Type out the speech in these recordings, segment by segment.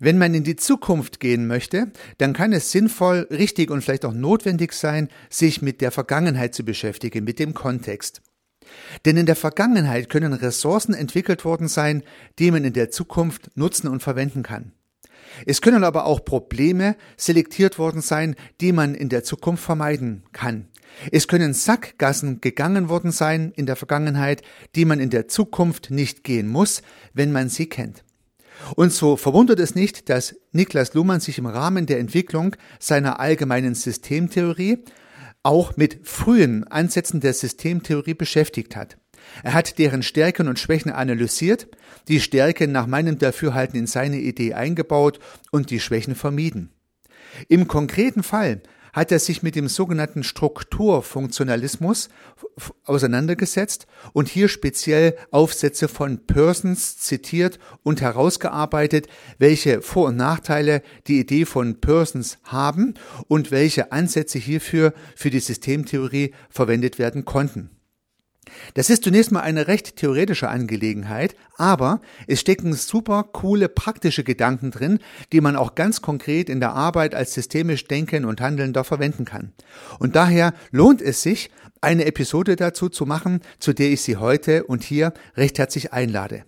Wenn man in die Zukunft gehen möchte, dann kann es sinnvoll, richtig und vielleicht auch notwendig sein, sich mit der Vergangenheit zu beschäftigen, mit dem Kontext. Denn in der Vergangenheit können Ressourcen entwickelt worden sein, die man in der Zukunft nutzen und verwenden kann. Es können aber auch Probleme selektiert worden sein, die man in der Zukunft vermeiden kann. Es können Sackgassen gegangen worden sein in der Vergangenheit, die man in der Zukunft nicht gehen muss, wenn man sie kennt. Und so verwundert es nicht, dass Niklas Luhmann sich im Rahmen der Entwicklung seiner allgemeinen Systemtheorie auch mit frühen Ansätzen der Systemtheorie beschäftigt hat. Er hat deren Stärken und Schwächen analysiert, die Stärken nach meinem Dafürhalten in seine Idee eingebaut und die Schwächen vermieden. Im konkreten Fall hat er sich mit dem sogenannten Strukturfunktionalismus auseinandergesetzt und hier speziell Aufsätze von Persons zitiert und herausgearbeitet, welche Vor- und Nachteile die Idee von Persons haben und welche Ansätze hierfür für die Systemtheorie verwendet werden konnten. Das ist zunächst mal eine recht theoretische Angelegenheit, aber es stecken super coole praktische Gedanken drin, die man auch ganz konkret in der Arbeit als systemisch Denken und Handelnder verwenden kann. Und daher lohnt es sich, eine Episode dazu zu machen, zu der ich Sie heute und hier recht herzlich einlade.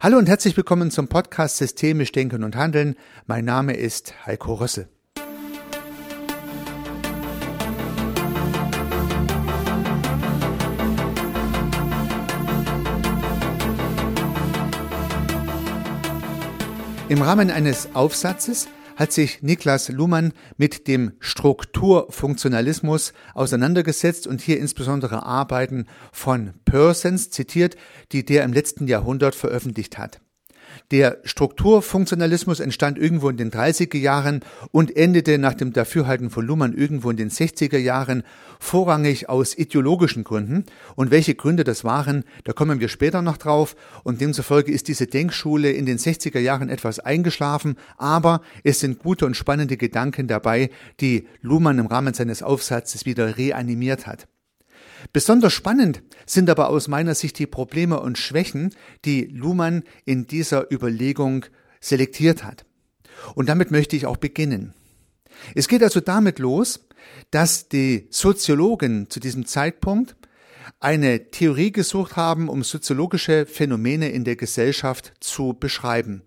Hallo und herzlich willkommen zum Podcast Systemisch Denken und Handeln. Mein Name ist Heiko Rösse. Im Rahmen eines Aufsatzes hat sich Niklas Luhmann mit dem Strukturfunktionalismus auseinandergesetzt und hier insbesondere Arbeiten von Persons zitiert, die der im letzten Jahrhundert veröffentlicht hat. Der Strukturfunktionalismus entstand irgendwo in den 30er Jahren und endete nach dem Dafürhalten von Luhmann irgendwo in den 60er Jahren, vorrangig aus ideologischen Gründen. Und welche Gründe das waren, da kommen wir später noch drauf. Und demzufolge ist diese Denkschule in den 60er Jahren etwas eingeschlafen, aber es sind gute und spannende Gedanken dabei, die Luhmann im Rahmen seines Aufsatzes wieder reanimiert hat. Besonders spannend sind aber aus meiner Sicht die Probleme und Schwächen, die Luhmann in dieser Überlegung selektiert hat. Und damit möchte ich auch beginnen. Es geht also damit los, dass die Soziologen zu diesem Zeitpunkt eine Theorie gesucht haben, um soziologische Phänomene in der Gesellschaft zu beschreiben.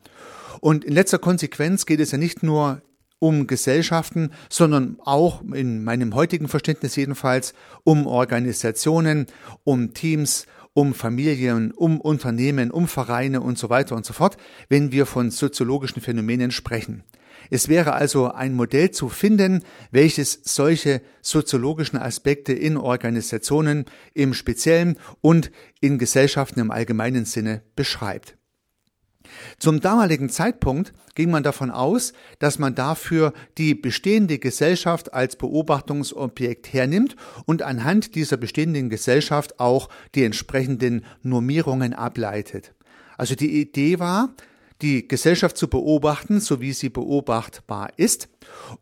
Und in letzter Konsequenz geht es ja nicht nur um Gesellschaften, sondern auch in meinem heutigen Verständnis jedenfalls um Organisationen, um Teams, um Familien, um Unternehmen, um Vereine und so weiter und so fort, wenn wir von soziologischen Phänomenen sprechen. Es wäre also ein Modell zu finden, welches solche soziologischen Aspekte in Organisationen im Speziellen und in Gesellschaften im allgemeinen Sinne beschreibt. Zum damaligen Zeitpunkt ging man davon aus, dass man dafür die bestehende Gesellschaft als Beobachtungsobjekt hernimmt und anhand dieser bestehenden Gesellschaft auch die entsprechenden Normierungen ableitet. Also die Idee war, die Gesellschaft zu beobachten, so wie sie beobachtbar ist,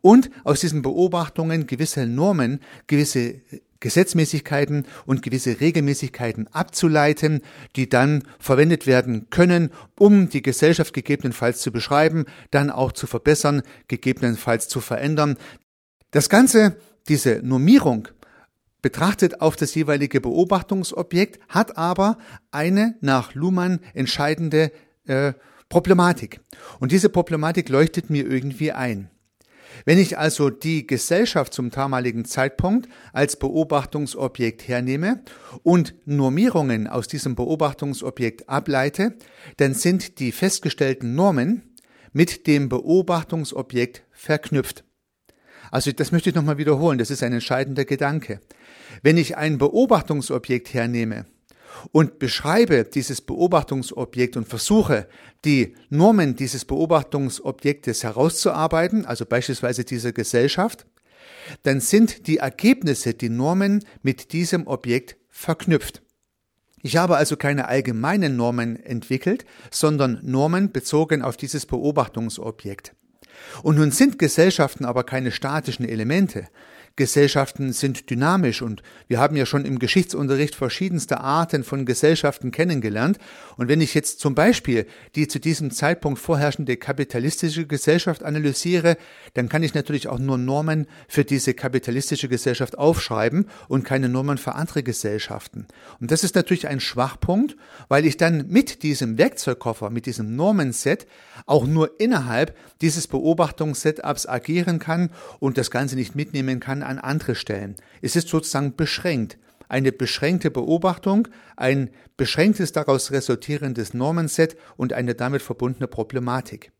und aus diesen Beobachtungen gewisse Normen, gewisse Gesetzmäßigkeiten und gewisse Regelmäßigkeiten abzuleiten, die dann verwendet werden können, um die Gesellschaft gegebenenfalls zu beschreiben, dann auch zu verbessern, gegebenenfalls zu verändern. Das Ganze, diese Normierung, betrachtet auf das jeweilige Beobachtungsobjekt, hat aber eine nach Luhmann entscheidende äh, Problematik. Und diese Problematik leuchtet mir irgendwie ein. Wenn ich also die Gesellschaft zum damaligen Zeitpunkt als Beobachtungsobjekt hernehme und Normierungen aus diesem Beobachtungsobjekt ableite, dann sind die festgestellten Normen mit dem Beobachtungsobjekt verknüpft. Also das möchte ich nochmal wiederholen, das ist ein entscheidender Gedanke. Wenn ich ein Beobachtungsobjekt hernehme und beschreibe dieses Beobachtungsobjekt und versuche, die Normen dieses Beobachtungsobjektes herauszuarbeiten, also beispielsweise dieser Gesellschaft, dann sind die Ergebnisse, die Normen mit diesem Objekt verknüpft. Ich habe also keine allgemeinen Normen entwickelt, sondern Normen bezogen auf dieses Beobachtungsobjekt. Und nun sind Gesellschaften aber keine statischen Elemente. Gesellschaften sind dynamisch und wir haben ja schon im Geschichtsunterricht verschiedenste Arten von Gesellschaften kennengelernt. Und wenn ich jetzt zum Beispiel die zu diesem Zeitpunkt vorherrschende kapitalistische Gesellschaft analysiere, dann kann ich natürlich auch nur Normen für diese kapitalistische Gesellschaft aufschreiben und keine Normen für andere Gesellschaften. Und das ist natürlich ein Schwachpunkt, weil ich dann mit diesem Werkzeugkoffer, mit diesem Normenset auch nur innerhalb dieses Beobachtungssetups agieren kann und das Ganze nicht mitnehmen kann an andere Stellen. Es ist sozusagen beschränkt. Eine beschränkte Beobachtung, ein beschränktes daraus resultierendes Normenset und eine damit verbundene Problematik.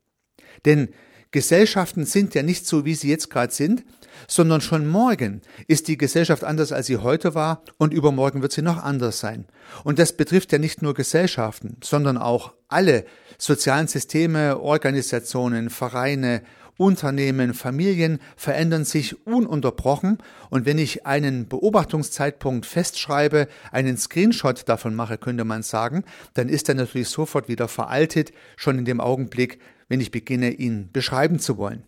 Denn Gesellschaften sind ja nicht so, wie sie jetzt gerade sind, sondern schon morgen ist die Gesellschaft anders, als sie heute war und übermorgen wird sie noch anders sein. Und das betrifft ja nicht nur Gesellschaften, sondern auch alle sozialen Systeme, Organisationen, Vereine, Unternehmen, Familien verändern sich ununterbrochen und wenn ich einen Beobachtungszeitpunkt festschreibe, einen Screenshot davon mache, könnte man sagen, dann ist er natürlich sofort wieder veraltet, schon in dem Augenblick, wenn ich beginne, ihn beschreiben zu wollen.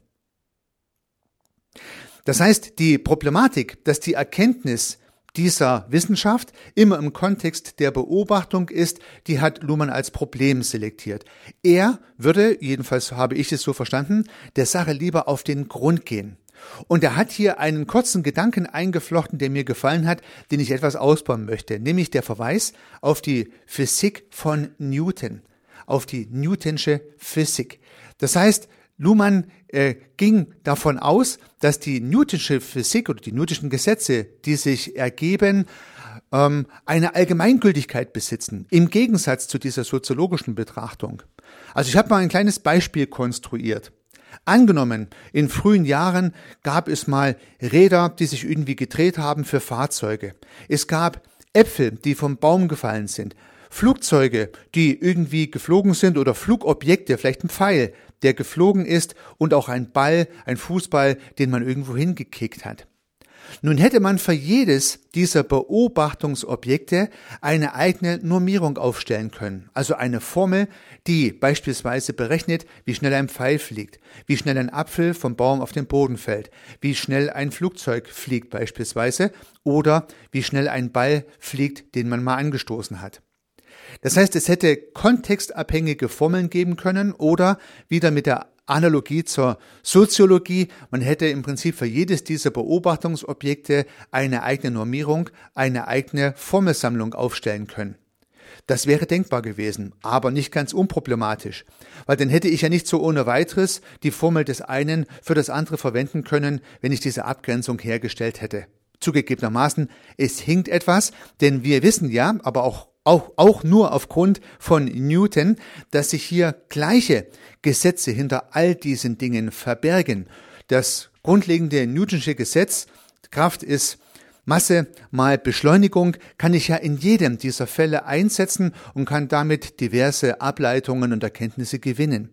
Das heißt, die Problematik, dass die Erkenntnis dieser Wissenschaft immer im Kontext der Beobachtung ist, die hat Luhmann als Problem selektiert. Er würde, jedenfalls habe ich es so verstanden, der Sache lieber auf den Grund gehen. Und er hat hier einen kurzen Gedanken eingeflochten, der mir gefallen hat, den ich etwas ausbauen möchte, nämlich der Verweis auf die Physik von Newton, auf die Newtonsche Physik. Das heißt, Luhmann äh, ging davon aus, dass die Newtonsche Physik oder die Newtonschen Gesetze, die sich ergeben, ähm, eine Allgemeingültigkeit besitzen, im Gegensatz zu dieser soziologischen Betrachtung. Also ich habe mal ein kleines Beispiel konstruiert. Angenommen, in frühen Jahren gab es mal Räder, die sich irgendwie gedreht haben für Fahrzeuge. Es gab Äpfel, die vom Baum gefallen sind. Flugzeuge, die irgendwie geflogen sind oder Flugobjekte, vielleicht ein Pfeil, der geflogen ist und auch ein Ball, ein Fußball, den man irgendwo hingekickt hat. Nun hätte man für jedes dieser Beobachtungsobjekte eine eigene Normierung aufstellen können, also eine Formel, die beispielsweise berechnet, wie schnell ein Pfeil fliegt, wie schnell ein Apfel vom Baum auf den Boden fällt, wie schnell ein Flugzeug fliegt beispielsweise oder wie schnell ein Ball fliegt, den man mal angestoßen hat. Das heißt, es hätte kontextabhängige Formeln geben können oder wieder mit der Analogie zur Soziologie, man hätte im Prinzip für jedes dieser Beobachtungsobjekte eine eigene Normierung, eine eigene Formelsammlung aufstellen können. Das wäre denkbar gewesen, aber nicht ganz unproblematisch, weil dann hätte ich ja nicht so ohne weiteres die Formel des einen für das andere verwenden können, wenn ich diese Abgrenzung hergestellt hätte. Zugegebenermaßen, es hinkt etwas, denn wir wissen ja, aber auch auch, auch nur aufgrund von Newton, dass sich hier gleiche Gesetze hinter all diesen Dingen verbergen. Das grundlegende Newtonsche Gesetz, Kraft ist Masse mal Beschleunigung, kann ich ja in jedem dieser Fälle einsetzen und kann damit diverse Ableitungen und Erkenntnisse gewinnen.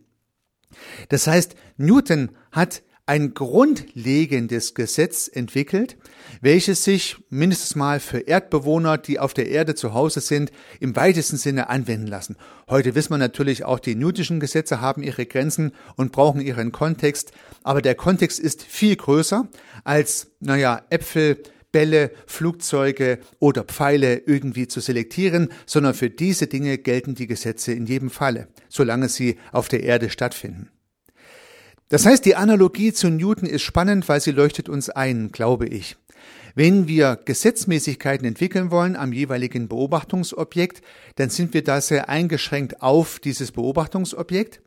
Das heißt, Newton hat ein grundlegendes Gesetz entwickelt, welches sich mindestens mal für Erdbewohner, die auf der Erde zu Hause sind, im weitesten Sinne anwenden lassen. Heute wissen wir natürlich auch, die newtonschen Gesetze haben ihre Grenzen und brauchen ihren Kontext, aber der Kontext ist viel größer als, naja, Äpfel, Bälle, Flugzeuge oder Pfeile irgendwie zu selektieren, sondern für diese Dinge gelten die Gesetze in jedem Falle, solange sie auf der Erde stattfinden. Das heißt, die Analogie zu Newton ist spannend, weil sie leuchtet uns ein, glaube ich. Wenn wir Gesetzmäßigkeiten entwickeln wollen am jeweiligen Beobachtungsobjekt, dann sind wir da sehr eingeschränkt auf dieses Beobachtungsobjekt.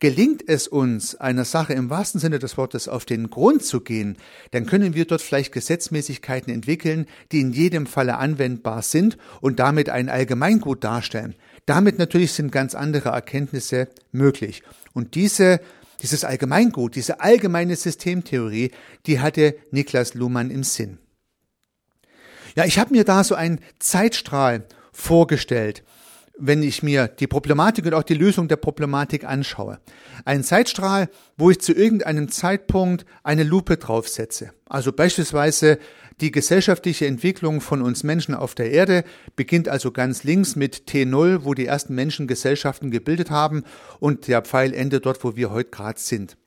Gelingt es uns, einer Sache im wahrsten Sinne des Wortes auf den Grund zu gehen, dann können wir dort vielleicht Gesetzmäßigkeiten entwickeln, die in jedem Falle anwendbar sind und damit ein Allgemeingut darstellen. Damit natürlich sind ganz andere Erkenntnisse möglich. Und diese dieses Allgemeingut, diese allgemeine Systemtheorie, die hatte Niklas Luhmann im Sinn. Ja, ich habe mir da so einen Zeitstrahl vorgestellt, wenn ich mir die Problematik und auch die Lösung der Problematik anschaue. Ein Zeitstrahl, wo ich zu irgendeinem Zeitpunkt eine Lupe draufsetze. Also beispielsweise die gesellschaftliche Entwicklung von uns Menschen auf der Erde beginnt also ganz links mit T0, wo die ersten Menschen Gesellschaften gebildet haben und der Pfeil endet dort, wo wir heute gerade sind.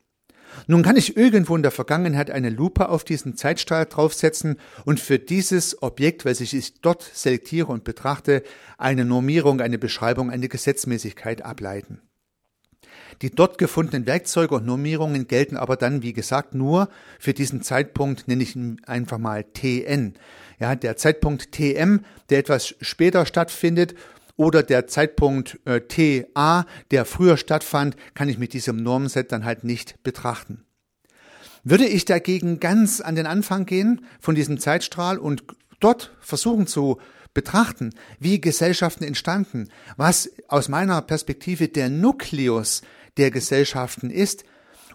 Nun kann ich irgendwo in der Vergangenheit eine Lupe auf diesen Zeitstrahl draufsetzen und für dieses Objekt, welches ich dort selektiere und betrachte, eine Normierung, eine Beschreibung, eine Gesetzmäßigkeit ableiten. Die dort gefundenen Werkzeuge und Normierungen gelten aber dann, wie gesagt, nur für diesen Zeitpunkt, nenne ich ihn einfach mal TN. Ja, der Zeitpunkt TM, der etwas später stattfindet, oder der Zeitpunkt äh, TA, der früher stattfand, kann ich mit diesem Normset dann halt nicht betrachten. Würde ich dagegen ganz an den Anfang gehen von diesem Zeitstrahl und dort versuchen zu betrachten, wie Gesellschaften entstanden, was aus meiner Perspektive der Nukleus der Gesellschaften ist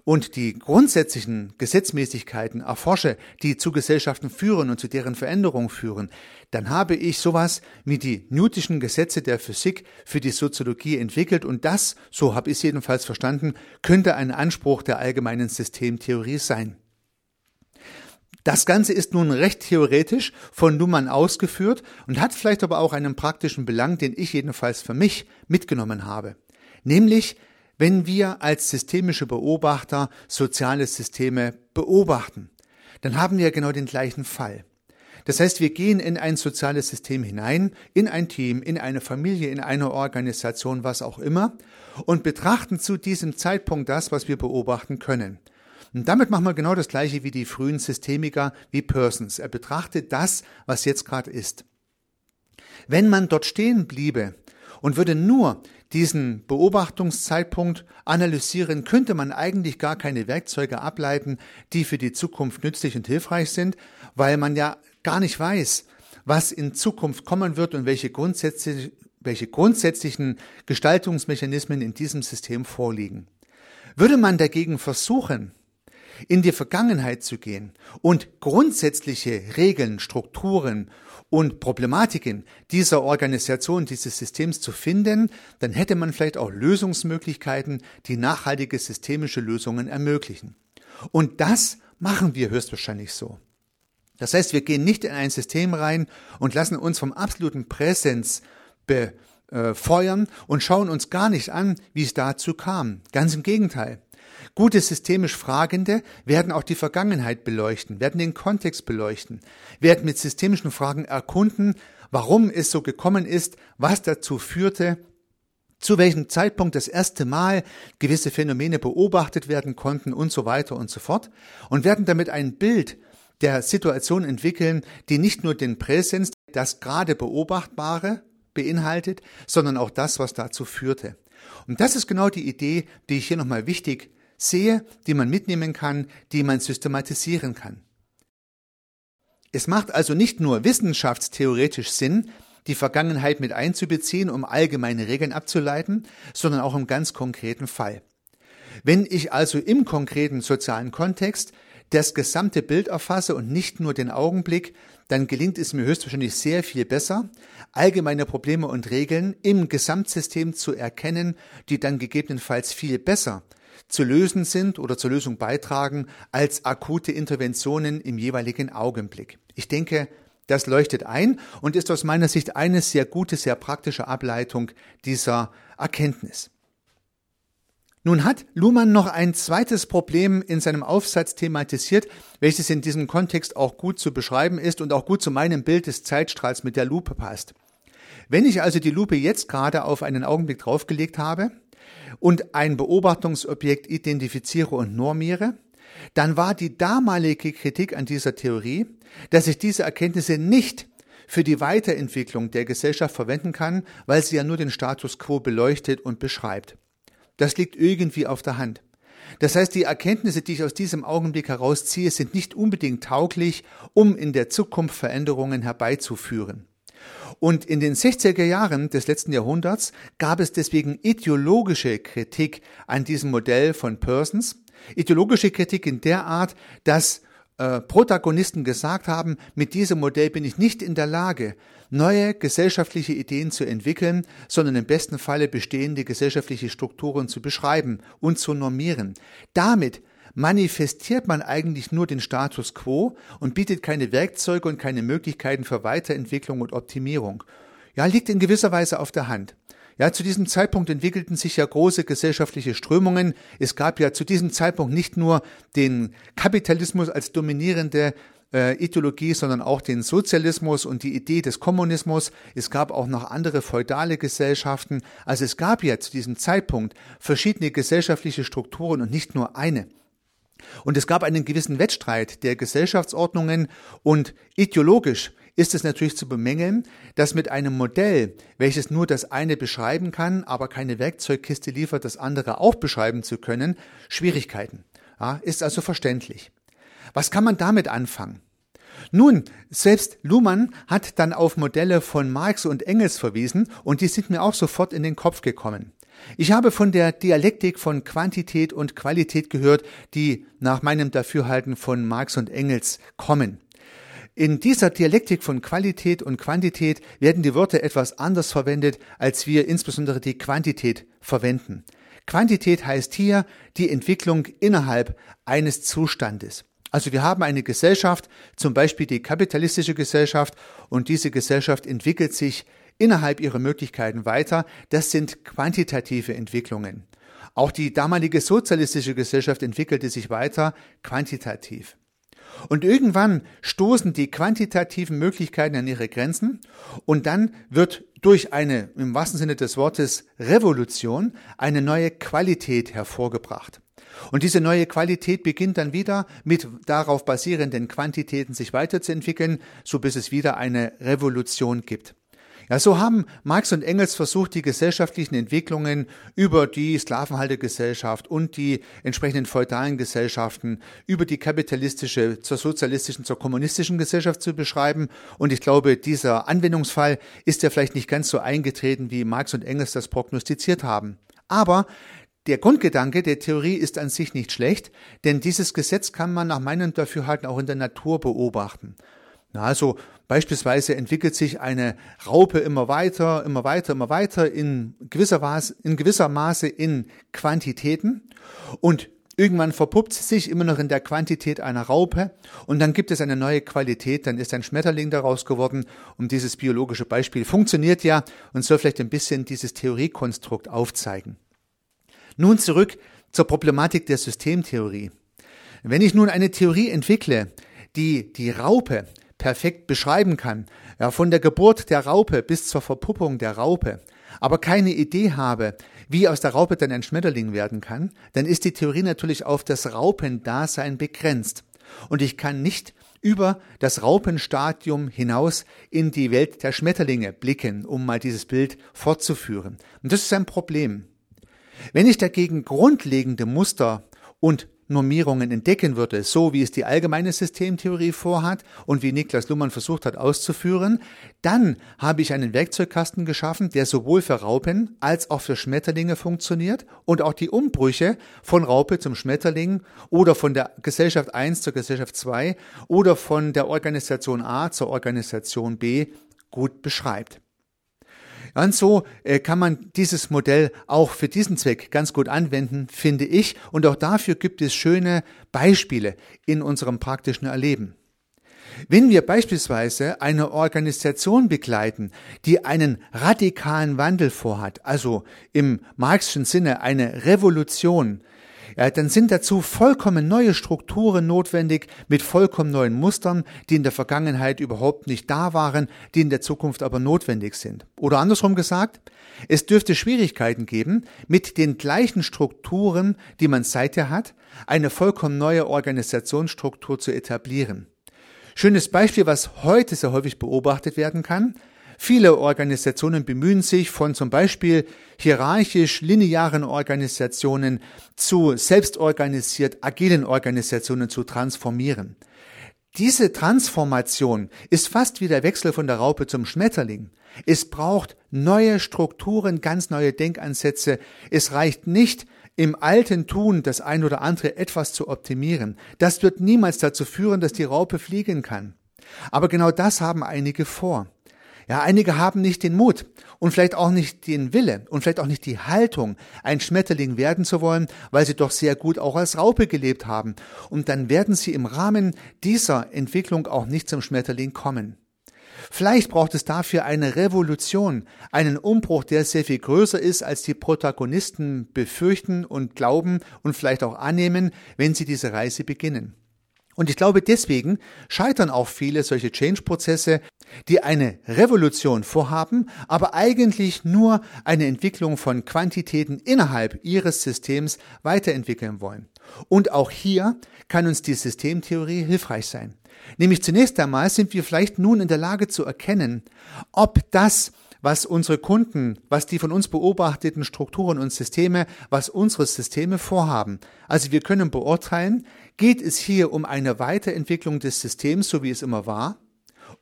und die grundsätzlichen Gesetzmäßigkeiten erforsche, die zu Gesellschaften führen und zu deren Veränderung führen, dann habe ich sowas wie die Newtischen Gesetze der Physik für die Soziologie entwickelt und das, so habe ich es jedenfalls verstanden, könnte ein Anspruch der allgemeinen Systemtheorie sein. Das Ganze ist nun recht theoretisch von Luhmann ausgeführt und hat vielleicht aber auch einen praktischen Belang, den ich jedenfalls für mich mitgenommen habe. Nämlich, wenn wir als systemische Beobachter soziale Systeme beobachten, dann haben wir genau den gleichen Fall. Das heißt, wir gehen in ein soziales System hinein, in ein Team, in eine Familie, in eine Organisation, was auch immer, und betrachten zu diesem Zeitpunkt das, was wir beobachten können. Und damit machen wir genau das gleiche wie die frühen Systemiker, wie Persons. Er betrachtet das, was jetzt gerade ist. Wenn man dort stehen bliebe und würde nur diesen Beobachtungszeitpunkt analysieren, könnte man eigentlich gar keine Werkzeuge ableiten, die für die Zukunft nützlich und hilfreich sind, weil man ja gar nicht weiß, was in Zukunft kommen wird und welche, grundsätzlich, welche grundsätzlichen Gestaltungsmechanismen in diesem System vorliegen. Würde man dagegen versuchen, in die Vergangenheit zu gehen und grundsätzliche Regeln, Strukturen und Problematiken dieser Organisation, dieses Systems zu finden, dann hätte man vielleicht auch Lösungsmöglichkeiten, die nachhaltige systemische Lösungen ermöglichen. Und das machen wir höchstwahrscheinlich so. Das heißt, wir gehen nicht in ein System rein und lassen uns vom absoluten Präsens befeuern und schauen uns gar nicht an, wie es dazu kam. Ganz im Gegenteil. Gute systemisch Fragende werden auch die Vergangenheit beleuchten, werden den Kontext beleuchten, werden mit systemischen Fragen erkunden, warum es so gekommen ist, was dazu führte, zu welchem Zeitpunkt das erste Mal gewisse Phänomene beobachtet werden konnten und so weiter und so fort und werden damit ein Bild der Situation entwickeln, die nicht nur den Präsens, das gerade Beobachtbare beinhaltet, sondern auch das, was dazu führte. Und das ist genau die Idee, die ich hier nochmal wichtig sehe, die man mitnehmen kann, die man systematisieren kann. Es macht also nicht nur wissenschaftstheoretisch Sinn, die Vergangenheit mit einzubeziehen, um allgemeine Regeln abzuleiten, sondern auch im ganz konkreten Fall. Wenn ich also im konkreten sozialen Kontext das gesamte Bild erfasse und nicht nur den Augenblick, dann gelingt es mir höchstwahrscheinlich sehr viel besser, allgemeine Probleme und Regeln im Gesamtsystem zu erkennen, die dann gegebenenfalls viel besser zu lösen sind oder zur Lösung beitragen als akute Interventionen im jeweiligen Augenblick. Ich denke, das leuchtet ein und ist aus meiner Sicht eine sehr gute, sehr praktische Ableitung dieser Erkenntnis. Nun hat Luhmann noch ein zweites Problem in seinem Aufsatz thematisiert, welches in diesem Kontext auch gut zu beschreiben ist und auch gut zu meinem Bild des Zeitstrahls mit der Lupe passt. Wenn ich also die Lupe jetzt gerade auf einen Augenblick draufgelegt habe, und ein Beobachtungsobjekt identifiziere und normiere, dann war die damalige Kritik an dieser Theorie, dass ich diese Erkenntnisse nicht für die Weiterentwicklung der Gesellschaft verwenden kann, weil sie ja nur den Status quo beleuchtet und beschreibt. Das liegt irgendwie auf der Hand. Das heißt, die Erkenntnisse, die ich aus diesem Augenblick herausziehe, sind nicht unbedingt tauglich, um in der Zukunft Veränderungen herbeizuführen. Und in den 60er Jahren des letzten Jahrhunderts gab es deswegen ideologische Kritik an diesem Modell von Persons. Ideologische Kritik in der Art, dass äh, Protagonisten gesagt haben, mit diesem Modell bin ich nicht in der Lage, neue gesellschaftliche Ideen zu entwickeln, sondern im besten Falle bestehende gesellschaftliche Strukturen zu beschreiben und zu normieren. Damit manifestiert man eigentlich nur den Status quo und bietet keine Werkzeuge und keine Möglichkeiten für Weiterentwicklung und Optimierung. Ja, liegt in gewisser Weise auf der Hand. Ja, zu diesem Zeitpunkt entwickelten sich ja große gesellschaftliche Strömungen. Es gab ja zu diesem Zeitpunkt nicht nur den Kapitalismus als dominierende äh, Ideologie, sondern auch den Sozialismus und die Idee des Kommunismus. Es gab auch noch andere feudale Gesellschaften. Also es gab ja zu diesem Zeitpunkt verschiedene gesellschaftliche Strukturen und nicht nur eine. Und es gab einen gewissen Wettstreit der Gesellschaftsordnungen und ideologisch ist es natürlich zu bemängeln, dass mit einem Modell, welches nur das eine beschreiben kann, aber keine Werkzeugkiste liefert, das andere auch beschreiben zu können, Schwierigkeiten. Ja, ist also verständlich. Was kann man damit anfangen? Nun, selbst Luhmann hat dann auf Modelle von Marx und Engels verwiesen und die sind mir auch sofort in den Kopf gekommen. Ich habe von der Dialektik von Quantität und Qualität gehört, die nach meinem Dafürhalten von Marx und Engels kommen. In dieser Dialektik von Qualität und Quantität werden die Wörter etwas anders verwendet, als wir insbesondere die Quantität verwenden. Quantität heißt hier die Entwicklung innerhalb eines Zustandes. Also wir haben eine Gesellschaft, zum Beispiel die kapitalistische Gesellschaft, und diese Gesellschaft entwickelt sich innerhalb ihrer Möglichkeiten weiter. Das sind quantitative Entwicklungen. Auch die damalige sozialistische Gesellschaft entwickelte sich weiter quantitativ. Und irgendwann stoßen die quantitativen Möglichkeiten an ihre Grenzen und dann wird durch eine, im wahrsten Sinne des Wortes, Revolution eine neue Qualität hervorgebracht. Und diese neue Qualität beginnt dann wieder mit darauf basierenden Quantitäten sich weiterzuentwickeln, so bis es wieder eine Revolution gibt. Ja, so haben Marx und Engels versucht, die gesellschaftlichen Entwicklungen über die Sklavenhaltergesellschaft und die entsprechenden feudalen Gesellschaften, über die kapitalistische zur sozialistischen, zur kommunistischen Gesellschaft zu beschreiben. Und ich glaube, dieser Anwendungsfall ist ja vielleicht nicht ganz so eingetreten, wie Marx und Engels das prognostiziert haben. Aber der Grundgedanke der Theorie ist an sich nicht schlecht, denn dieses Gesetz kann man nach meinem Dafürhalten auch in der Natur beobachten. Na, also beispielsweise entwickelt sich eine Raupe immer weiter, immer weiter, immer weiter in gewisser, Maße, in gewisser Maße in Quantitäten und irgendwann verpuppt sie sich immer noch in der Quantität einer Raupe und dann gibt es eine neue Qualität, dann ist ein Schmetterling daraus geworden und dieses biologische Beispiel funktioniert ja und soll vielleicht ein bisschen dieses Theoriekonstrukt aufzeigen. Nun zurück zur Problematik der Systemtheorie. Wenn ich nun eine Theorie entwickle, die die Raupe perfekt beschreiben kann, ja, von der Geburt der Raupe bis zur Verpuppung der Raupe, aber keine Idee habe, wie aus der Raupe dann ein Schmetterling werden kann, dann ist die Theorie natürlich auf das Raupendasein begrenzt. Und ich kann nicht über das Raupenstadium hinaus in die Welt der Schmetterlinge blicken, um mal dieses Bild fortzuführen. Und das ist ein Problem. Wenn ich dagegen grundlegende Muster und Normierungen entdecken würde, so wie es die allgemeine Systemtheorie vorhat und wie Niklas Luhmann versucht hat auszuführen, dann habe ich einen Werkzeugkasten geschaffen, der sowohl für Raupen als auch für Schmetterlinge funktioniert und auch die Umbrüche von Raupe zum Schmetterling oder von der Gesellschaft 1 zur Gesellschaft 2 oder von der Organisation A zur Organisation B gut beschreibt. Und so äh, kann man dieses Modell auch für diesen Zweck ganz gut anwenden, finde ich. Und auch dafür gibt es schöne Beispiele in unserem praktischen Erleben. Wenn wir beispielsweise eine Organisation begleiten, die einen radikalen Wandel vorhat, also im marxischen Sinne eine Revolution, ja, dann sind dazu vollkommen neue Strukturen notwendig mit vollkommen neuen Mustern, die in der Vergangenheit überhaupt nicht da waren, die in der Zukunft aber notwendig sind. Oder andersrum gesagt, es dürfte Schwierigkeiten geben, mit den gleichen Strukturen, die man seither hat, eine vollkommen neue Organisationsstruktur zu etablieren. Schönes Beispiel, was heute sehr häufig beobachtet werden kann, Viele Organisationen bemühen sich von zum Beispiel hierarchisch linearen Organisationen zu selbstorganisiert agilen Organisationen zu transformieren. Diese Transformation ist fast wie der Wechsel von der Raupe zum Schmetterling. Es braucht neue Strukturen, ganz neue Denkansätze. Es reicht nicht, im alten Tun das ein oder andere etwas zu optimieren. Das wird niemals dazu führen, dass die Raupe fliegen kann. Aber genau das haben einige vor. Ja, einige haben nicht den Mut und vielleicht auch nicht den Wille und vielleicht auch nicht die Haltung, ein Schmetterling werden zu wollen, weil sie doch sehr gut auch als Raupe gelebt haben. Und dann werden sie im Rahmen dieser Entwicklung auch nicht zum Schmetterling kommen. Vielleicht braucht es dafür eine Revolution, einen Umbruch, der sehr viel größer ist, als die Protagonisten befürchten und glauben und vielleicht auch annehmen, wenn sie diese Reise beginnen. Und ich glaube, deswegen scheitern auch viele solche Change-Prozesse, die eine Revolution vorhaben, aber eigentlich nur eine Entwicklung von Quantitäten innerhalb ihres Systems weiterentwickeln wollen. Und auch hier kann uns die Systemtheorie hilfreich sein. Nämlich zunächst einmal sind wir vielleicht nun in der Lage zu erkennen, ob das, was unsere Kunden, was die von uns beobachteten Strukturen und Systeme, was unsere Systeme vorhaben. Also wir können beurteilen, geht es hier um eine Weiterentwicklung des Systems, so wie es immer war,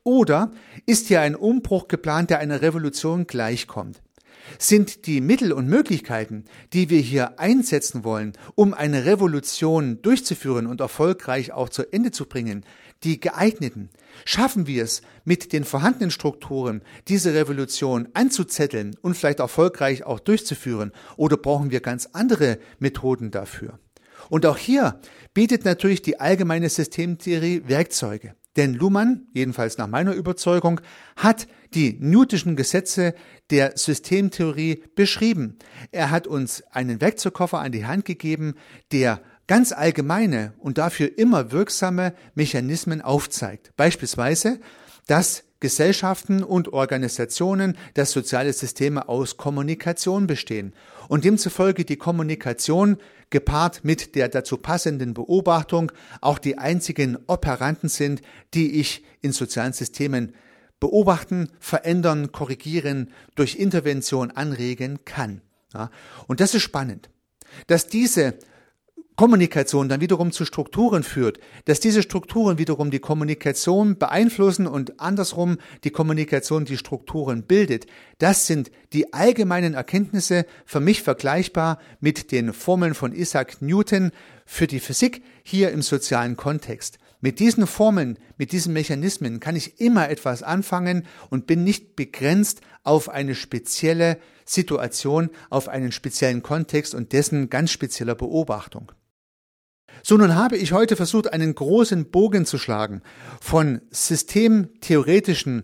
oder ist hier ein Umbruch geplant, der einer Revolution gleichkommt? Sind die Mittel und Möglichkeiten, die wir hier einsetzen wollen, um eine Revolution durchzuführen und erfolgreich auch zu Ende zu bringen, die geeigneten? Schaffen wir es, mit den vorhandenen Strukturen diese Revolution anzuzetteln und vielleicht erfolgreich auch durchzuführen? Oder brauchen wir ganz andere Methoden dafür? Und auch hier bietet natürlich die allgemeine Systemtheorie Werkzeuge. Denn Luhmann, jedenfalls nach meiner Überzeugung, hat die Newtonschen Gesetze der Systemtheorie beschrieben. Er hat uns einen Werkzeugkoffer an die Hand gegeben, der ganz allgemeine und dafür immer wirksame Mechanismen aufzeigt. Beispielsweise, dass Gesellschaften und Organisationen, dass soziale Systeme aus Kommunikation bestehen und demzufolge die Kommunikation gepaart mit der dazu passenden Beobachtung auch die einzigen Operanten sind, die ich in sozialen Systemen beobachten, verändern, korrigieren, durch Intervention anregen kann. Ja, und das ist spannend, dass diese Kommunikation dann wiederum zu Strukturen führt, dass diese Strukturen wiederum die Kommunikation beeinflussen und andersrum die Kommunikation die Strukturen bildet. Das sind die allgemeinen Erkenntnisse für mich vergleichbar mit den Formeln von Isaac Newton für die Physik hier im sozialen Kontext. Mit diesen Formeln, mit diesen Mechanismen kann ich immer etwas anfangen und bin nicht begrenzt auf eine spezielle Situation, auf einen speziellen Kontext und dessen ganz spezieller Beobachtung. So, nun habe ich heute versucht, einen großen Bogen zu schlagen von systemtheoretischen,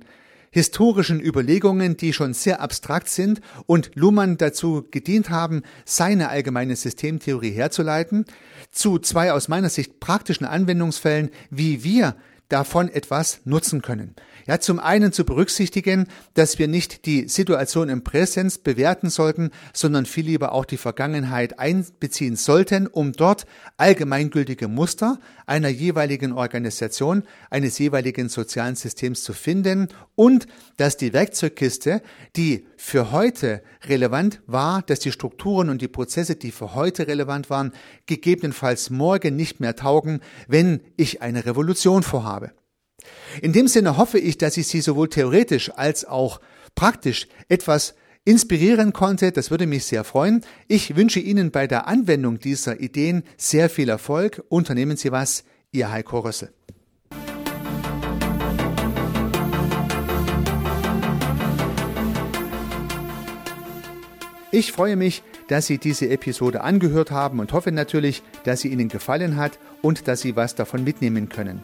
historischen Überlegungen, die schon sehr abstrakt sind und Luhmann dazu gedient haben, seine allgemeine Systemtheorie herzuleiten, zu zwei aus meiner Sicht praktischen Anwendungsfällen, wie wir davon etwas nutzen können. Ja, zum einen zu berücksichtigen, dass wir nicht die Situation im Präsens bewerten sollten, sondern viel lieber auch die Vergangenheit einbeziehen sollten, um dort allgemeingültige Muster einer jeweiligen Organisation, eines jeweiligen sozialen Systems zu finden und dass die Werkzeugkiste, die für heute relevant war, dass die Strukturen und die Prozesse, die für heute relevant waren, gegebenenfalls morgen nicht mehr taugen, wenn ich eine Revolution vorhabe. In dem Sinne hoffe ich, dass ich Sie sowohl theoretisch als auch praktisch etwas inspirieren konnte. Das würde mich sehr freuen. Ich wünsche Ihnen bei der Anwendung dieser Ideen sehr viel Erfolg. Unternehmen Sie was. Ihr Heiko Rössel. Ich freue mich, dass Sie diese Episode angehört haben und hoffe natürlich, dass sie Ihnen gefallen hat und dass Sie was davon mitnehmen können.